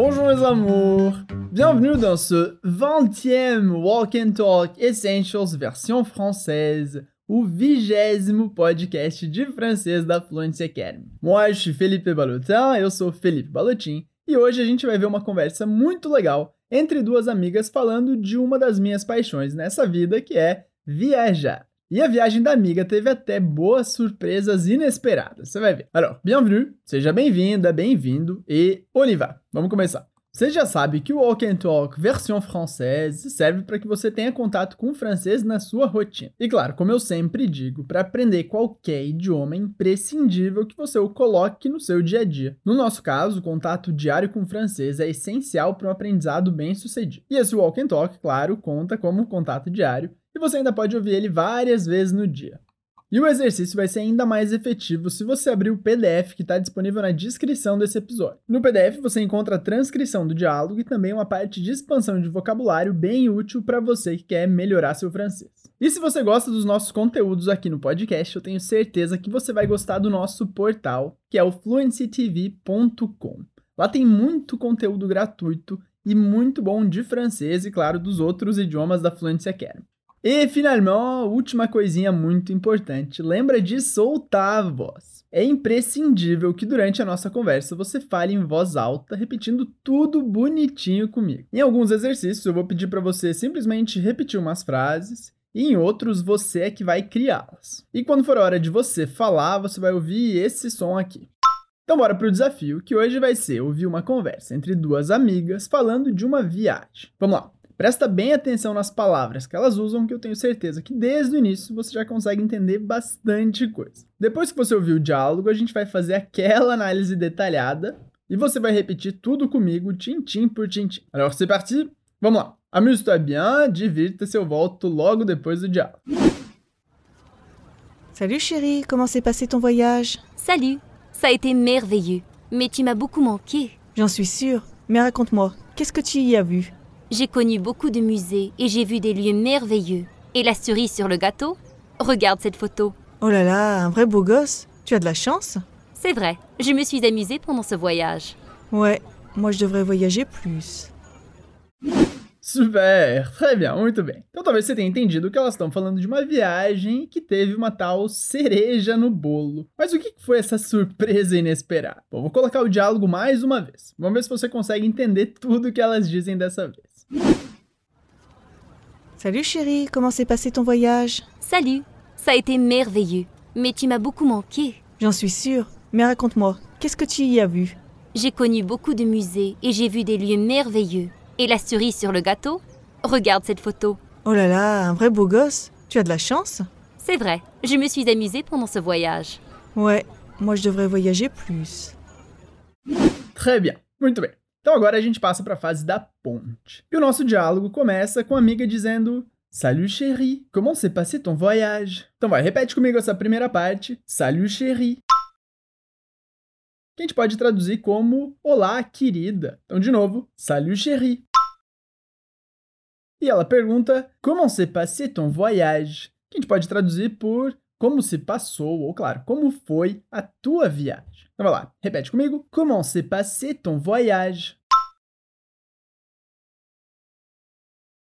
Bonjour mes amours Bienvenue dans ce 20e Walk and Talk Essentials version française, o vigésimo podcast de francês da Fluency Academy. Moi, je suis Felipe Balotin, eu sou Felipe Balotin, e hoje a gente vai ver uma conversa muito legal entre duas amigas falando de uma das minhas paixões nessa vida, que é viajar. E a viagem da amiga teve até boas surpresas inesperadas, você vai ver. Alors, bienvenue, seja bem-vinda, bem-vindo e on. Vamos começar. Você já sabe que o Walk and Talk versão francesa serve para que você tenha contato com o francês na sua rotina. E claro, como eu sempre digo, para aprender qualquer idioma é imprescindível que você o coloque no seu dia a dia. No nosso caso, o contato diário com o francês é essencial para um aprendizado bem sucedido. E esse Walk and Talk, claro, conta como contato diário e você ainda pode ouvir ele várias vezes no dia. E o exercício vai ser ainda mais efetivo se você abrir o PDF que está disponível na descrição desse episódio. No PDF você encontra a transcrição do diálogo e também uma parte de expansão de vocabulário bem útil para você que quer melhorar seu francês. E se você gosta dos nossos conteúdos aqui no podcast, eu tenho certeza que você vai gostar do nosso portal, que é o fluencytv.com. Lá tem muito conteúdo gratuito e muito bom de francês e, claro, dos outros idiomas da Fluency Academy. E, finalmente, última coisinha muito importante: lembra de soltar a voz. É imprescindível que durante a nossa conversa você fale em voz alta, repetindo tudo bonitinho comigo. Em alguns exercícios eu vou pedir para você simplesmente repetir umas frases e em outros você é que vai criá-las. E quando for a hora de você falar, você vai ouvir esse som aqui. Então bora pro desafio, que hoje vai ser ouvir uma conversa entre duas amigas falando de uma viagem. Vamos lá. Presta bem atenção nas palavras que elas usam, que eu tenho certeza que desde o início você já consegue entender bastante coisa. Depois que você ouvir o diálogo, a gente vai fazer aquela análise detalhada e você vai repetir tudo comigo, tintim por tintim. Alors, c'est parti? Vamos lá. Amuse-toi bien, divirta-se, eu volto logo depois do diálogo. Salut chérie, comment s'est passé ton voyage Salut, ça a été merveilleux, mais tu m'as beaucoup manqué. J'en suis sûre, mais raconte-moi, qu'est-ce que tu y as vu J'ai connu beaucoup de musées et j'ai vu des lieux merveilleux. Et la cerise sur le gâteau? Regarde cette photo. Oh là là, un vrai beau gosse Tu as de la chance C'est vrai, je me suis amusée pendant ce voyage. Ouais, moi je devrais voyager plus. Super! Très bien, muito bem. Então talvez você tenha entendido que elas estão falando de uma viagem que teve uma tal cereja no bolo. Mas o que foi essa surpresa inesperada? Bom, vou colocar o diálogo mais uma vez. Vamos ver se você consegue entender tudo que elas dizem dessa vez. Salut chérie, comment s'est passé ton voyage? Salut, ça a été merveilleux, mais tu m'as beaucoup manqué. J'en suis sûre, mais raconte-moi, qu'est-ce que tu y as vu? J'ai connu beaucoup de musées et j'ai vu des lieux merveilleux. Et la cerise sur le gâteau? Regarde cette photo. Oh là là, un vrai beau gosse Tu as de la chance C'est vrai, je me suis amusée pendant ce voyage. Ouais, moi je devrais voyager plus. Très bien, muito bem. Então agora a gente passa para a fase da ponte. E o nosso diálogo começa com a amiga dizendo: Salut chérie, comment s'est passé ton voyage? Então vai, repete comigo essa primeira parte. Salut chérie. Que a gente pode traduzir como Olá, querida. Então, de novo, Salut chérie. E ela pergunta: Comment s'est passé ton voyage? Que a gente pode traduzir por como se passou, ou claro, como foi a tua viagem. Então vai lá, repete comigo. Comment s'est passé ton voyage?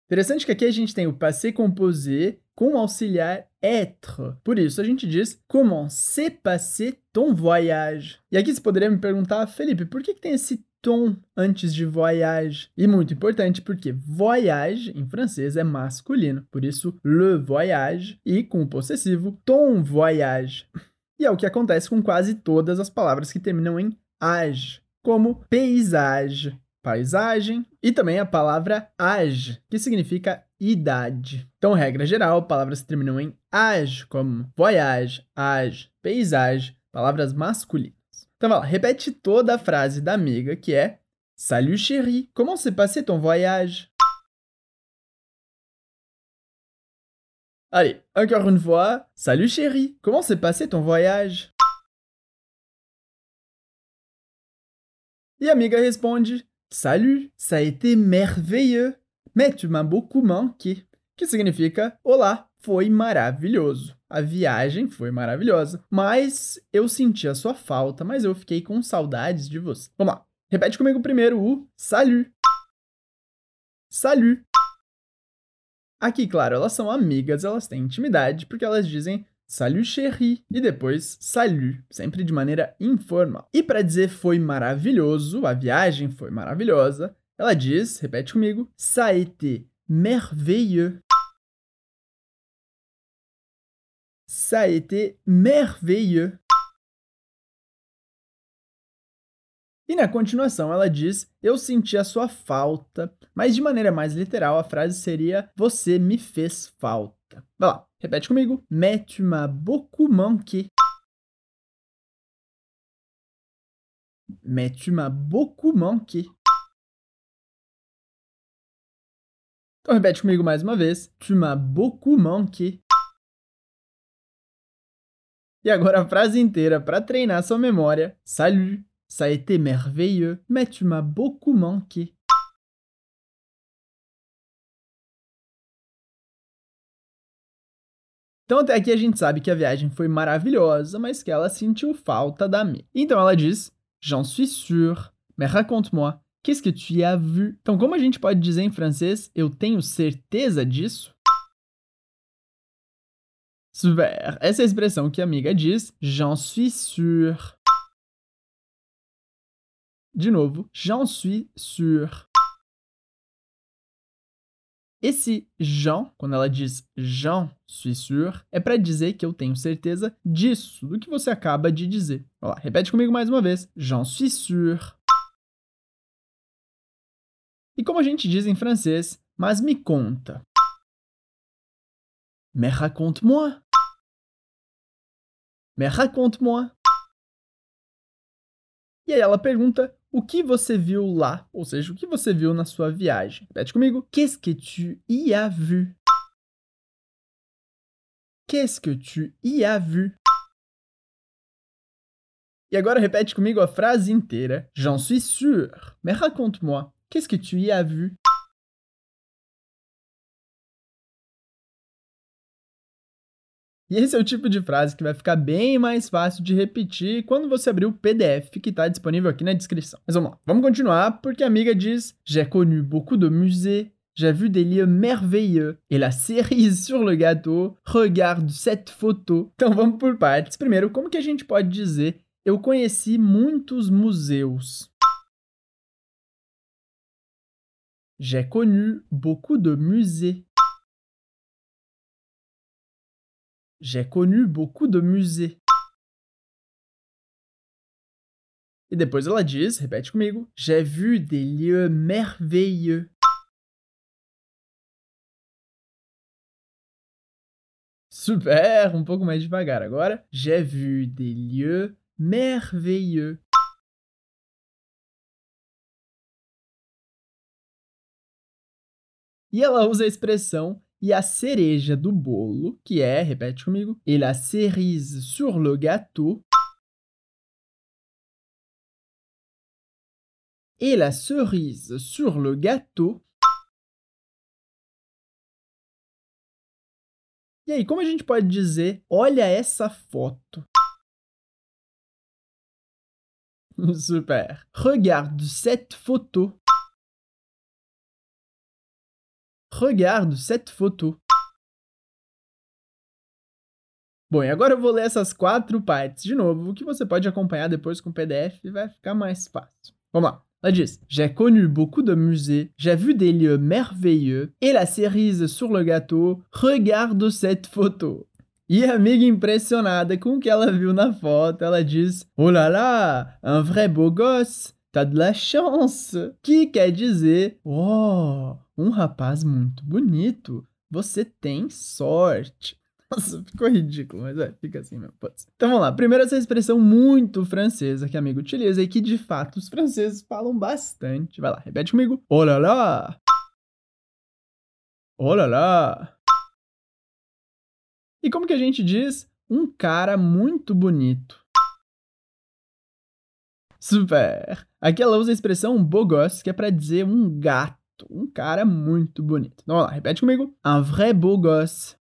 Interessante que aqui a gente tem o passé composé com o auxiliar être. Por isso a gente diz comment s'est passé ton voyage. E aqui você poderia me perguntar, Felipe, por que, que tem esse ton antes de voyage? E muito importante porque voyage em francês é masculino, por isso le voyage e com o possessivo ton voyage. E é o que acontece com quase todas as palavras que terminam em age, como paysage, paisagem, e também a palavra age, que significa idade. Então, regra geral, palavras que terminam em age, como voyage, age, paysage, palavras masculinas. Então, vai lá, repete toda a frase da amiga, que é Salut chérie, comment s'est passé ton voyage? Allez, encore une fois. Salut chérie, comment s'est passé ton voyage? E a amiga responde: Salut, ça a été merveilleux, mais tu m'as beaucoup manqué. Que significa: Olá, foi maravilhoso. A viagem foi maravilhosa, mas eu senti a sua falta, mas eu fiquei com saudades de você. Vamos lá. Repete comigo primeiro o salut. Salut. Aqui, claro, elas são amigas, elas têm intimidade, porque elas dizem salut chérie e depois salut, sempre de maneira informal. E para dizer foi maravilhoso, a viagem foi maravilhosa, ela diz, repete comigo, ça a été merveilleux. Ça a été merveilleux. E na continuação ela diz: Eu senti a sua falta, mas de maneira mais literal a frase seria: Você me fez falta. Vai lá, repete comigo. Tu m'as beaucoup manqué. Mais tu m'as beaucoup manqué. Então repete comigo mais uma vez. Tu m'as beaucoup manqué. E agora a frase inteira para treinar sua memória. Salut, ça a été merveilleux, mais tu m'as beaucoup manqué. Então até aqui a gente sabe que a viagem foi maravilhosa, mas que ela sentiu falta da Mi. Então ela diz: J'en suis sûr, mais raconte-moi, Qu'est-ce que tu as vu? Então, como a gente pode dizer em francês, eu tenho certeza disso? Super! Essa é a expressão que a amiga diz, j'en suis sûr. De novo, j'en suis sûr. Esse j'en, quando ela diz j'en suis sûr, é para dizer que eu tenho certeza disso, do que você acaba de dizer. Olha lá, repete comigo mais uma vez. J'en suis sûr. E como a gente diz em francês, mas me conta. Mais raconte-moi. Mais raconte-moi. E aí ela pergunta o que você viu lá, ou seja, o que você viu na sua viagem. Repete comigo. Qu'est-ce que tu y as vu? Qu'est-ce que tu y as vu? E agora repete comigo a frase inteira. J'en suis sûr. Mais raconte-moi. Qu'est-ce que tu y as vu? E esse é o tipo de frase que vai ficar bem mais fácil de repetir quando você abrir o PDF que está disponível aqui na descrição. Mas vamos lá, vamos continuar porque a amiga diz: J'ai connu beaucoup de musées, j'ai vu des lieux merveilleux et la cerise sur le gâteau, regarde cette photo. Então vamos por partes. Primeiro, como que a gente pode dizer eu conheci muitos museus? J'ai connu beaucoup de musées. J'ai connu beaucoup de musées. E depois ela diz, repete comigo, j'ai vu des lieux merveilleux. Super, um pouco mais devagar agora. J'ai vu des lieux merveilleux. E ela usa a expressão e a cereja do bolo, que é, repete comigo, et la cerise sur le gâteau. Et la cerise sur le gâteau. E aí, como a gente pode dizer, olha essa foto? Super. Regarde cette photo. Regarde cette photo. Bom, e agora eu vou ler essas quatro partes de novo, que você pode acompanhar depois com o PDF e vai ficar mais fácil. Vamos lá. Ela diz: J'ai connu beaucoup de musées, j'ai vu des lieux merveilleux, et la cerise sur le gâteau, regarde cette photo. E a amiga impressionada com o que ela viu na foto, ela diz: Oh là là, un vrai beau gosse, t'as de la chance. Que quer dizer: Oh, um rapaz muito bonito, você tem sorte. Nossa, ficou ridículo, mas é, fica assim mesmo. Então vamos lá. Primeiro, essa expressão muito francesa que amigo utiliza e que de fato os franceses falam bastante. Vai lá, repete comigo. Oh lá lá! Oh lá lá! E como que a gente diz? Um cara muito bonito. Super! Aqui ela usa a expressão gosse, que é para dizer um gato um cara muito bonito. Então, vamos lá, repete comigo. Un vrai beau gosse.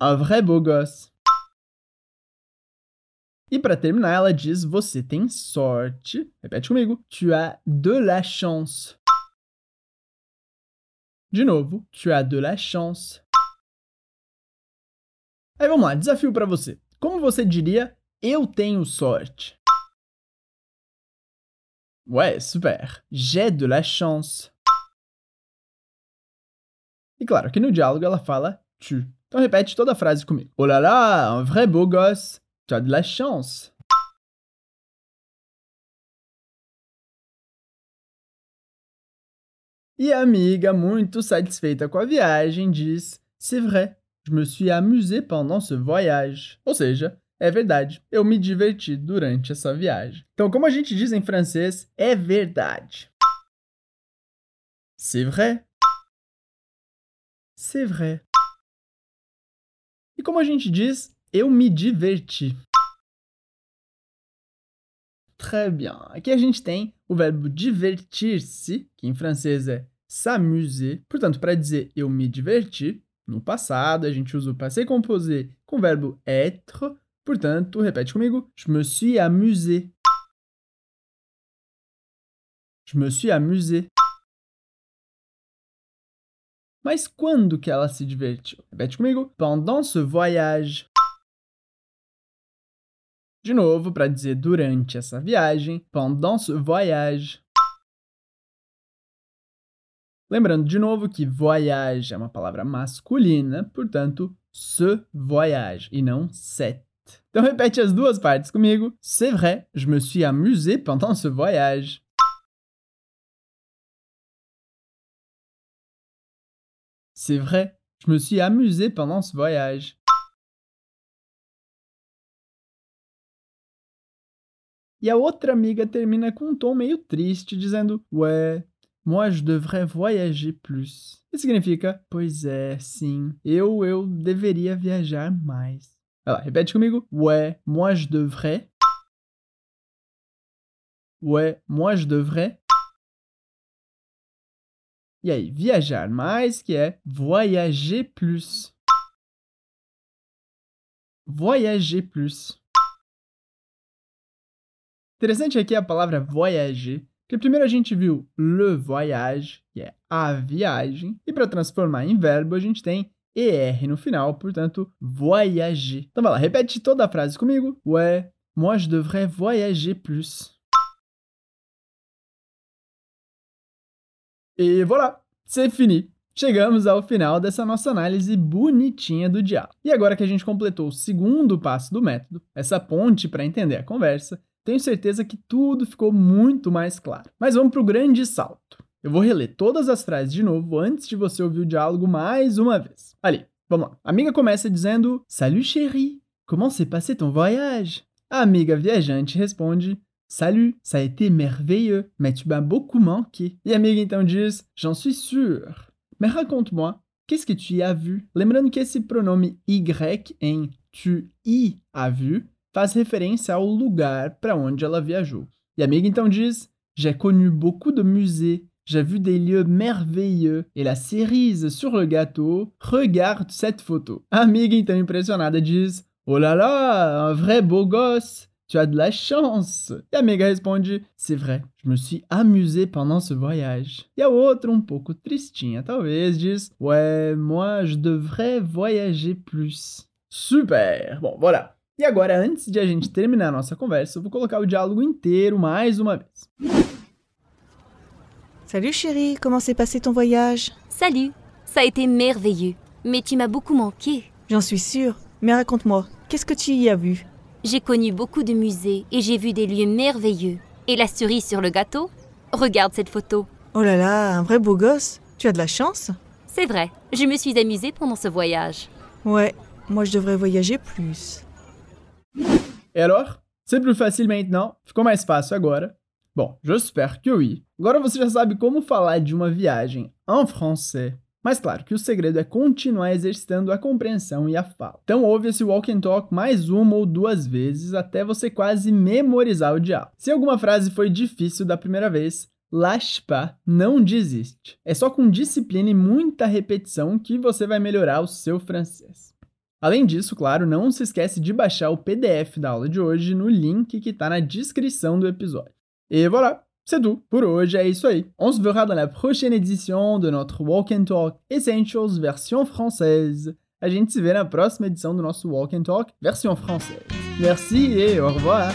Un vrai beau gosse. E para terminar, ela diz: Você tem sorte. Repete comigo. Tu as de la chance. De novo. Tu as de la chance. Aí vamos lá, desafio para você. Como você diria eu tenho sorte? Ouais, super. J'ai de la chance. E claro, aqui no diálogo ela fala tu. Então repete toda a frase comigo. Oh là là, un vrai beau gosse. Tu as de la chance. E a amiga, muito satisfeita com a viagem, diz: C'est vrai, je me suis amusé pendant ce voyage. Ou seja, é verdade, eu me diverti durante essa viagem. Então, como a gente diz em francês, é verdade. C'est vrai. C'est vrai. E como a gente diz, eu me diverti. Très bien. Aqui a gente tem o verbo divertir-se, que em francês é s'amuser. Portanto, para dizer eu me diverti, no passado a gente usa o passé composé com o verbo être. Portanto, repete comigo. Je me suis amusé. Je me suis amusé. Mas quando que ela se divertiu? Repete comigo. Pendant ce voyage. De novo, para dizer durante essa viagem. Pendant ce voyage. Lembrando de novo que voyage é uma palavra masculina, portanto, ce voyage e não cet. Então repete as duas partes comigo. C'est vrai, je me suis amusé pendant ce voyage. C'est vrai, je me suis amusé pendant ce voyage. E a outra amiga termina com um tom meio triste, dizendo: Ouais, moi je devrais voyager plus. Que significa: Pois é, sim, eu, eu deveria viajar mais. Vai lá, repete comigo. Ouais, moi je devrais. Ouais, moi je devrais. E aí, viajar mais, que é voyager plus. Voyager plus. Interessante aqui a palavra voyager, porque primeiro a gente viu le voyage, que é a viagem, e para transformar em verbo a gente tem ER no final, portanto, voyager. Então vai lá, repete toda a frase comigo. Ouais, moi je devrais voyager plus. E voilà, c'est fini. Chegamos ao final dessa nossa análise bonitinha do diálogo. E agora que a gente completou o segundo passo do método, essa ponte para entender a conversa, tenho certeza que tudo ficou muito mais claro. Mas vamos para o grande salto. Eu vou reler todas as frases de novo antes de você ouvir o diálogo mais uma vez. Ali, vamos lá. A amiga começa dizendo: Salut chérie, comment s'est passé ton voyage? A amiga viajante responde: Salut, ça a été merveilleux, mais tu m'as beaucoup manqué. E a amiga então diz: J'en suis sûr. Mais raconte-moi, qu'est-ce que tu y as vu? Lembrando que esse pronome y em tu y as vu faz referência ao lugar para onde ela viajou. E a amiga então diz: J'ai connu beaucoup de musées, j'ai vu des lieux merveilleux et la cerise sur le gâteau, regarde cette photo. A amiga então impressionada diz: Oh là là, un vrai beau gosse! Tu as de la chance! E a amiga responde: C'est vrai, je me suis amusé pendant ce voyage. E a outra, um pouco tristinha talvez, diz: Ouais, moi je devrais voyager plus. Super! Bom, bora! E agora, antes de a gente terminar a nossa conversa, eu vou colocar o diálogo inteiro mais uma vez. Salut chérie, comment s'est passé ton voyage? Salut, ça a été merveilleux, mais tu m'as beaucoup manqué. J'en suis sûre. Mais raconte-moi, qu'est-ce que tu y as vu? J'ai connu beaucoup de musées et j'ai vu des lieux merveilleux. Et la cerise sur le gâteau? Regarde cette photo. Oh là là, un vrai beau gosse. Tu as de la chance C'est vrai, je me suis amusée pendant ce voyage. Ouais, moi je devrais voyager plus. Et alors? C'est plus facile maintenant? Ficou mais fácil agora? Bom, j'espère que oui. Agora você já sabe como falar de uma viagem em français. Mas claro que o segredo é continuar exercitando a compreensão e a fala. Então ouve esse walk and talk mais uma ou duas vezes até você quase memorizar o diálogo. Se alguma frase foi difícil da primeira vez, lâche pas, não desiste. É só com disciplina e muita repetição que você vai melhorar o seu francês. Além disso, claro, não se esquece de baixar o PDF da aula de hoje no link que está na descrição do episódio. Et voilà, c'est tout. Pour hoje. On se verra dans la prochaine édition de notre Walk and Talk Essentials version française. A gente se vê na próxima edição do nosso Walk and Talk versão française. Merci et au revoir.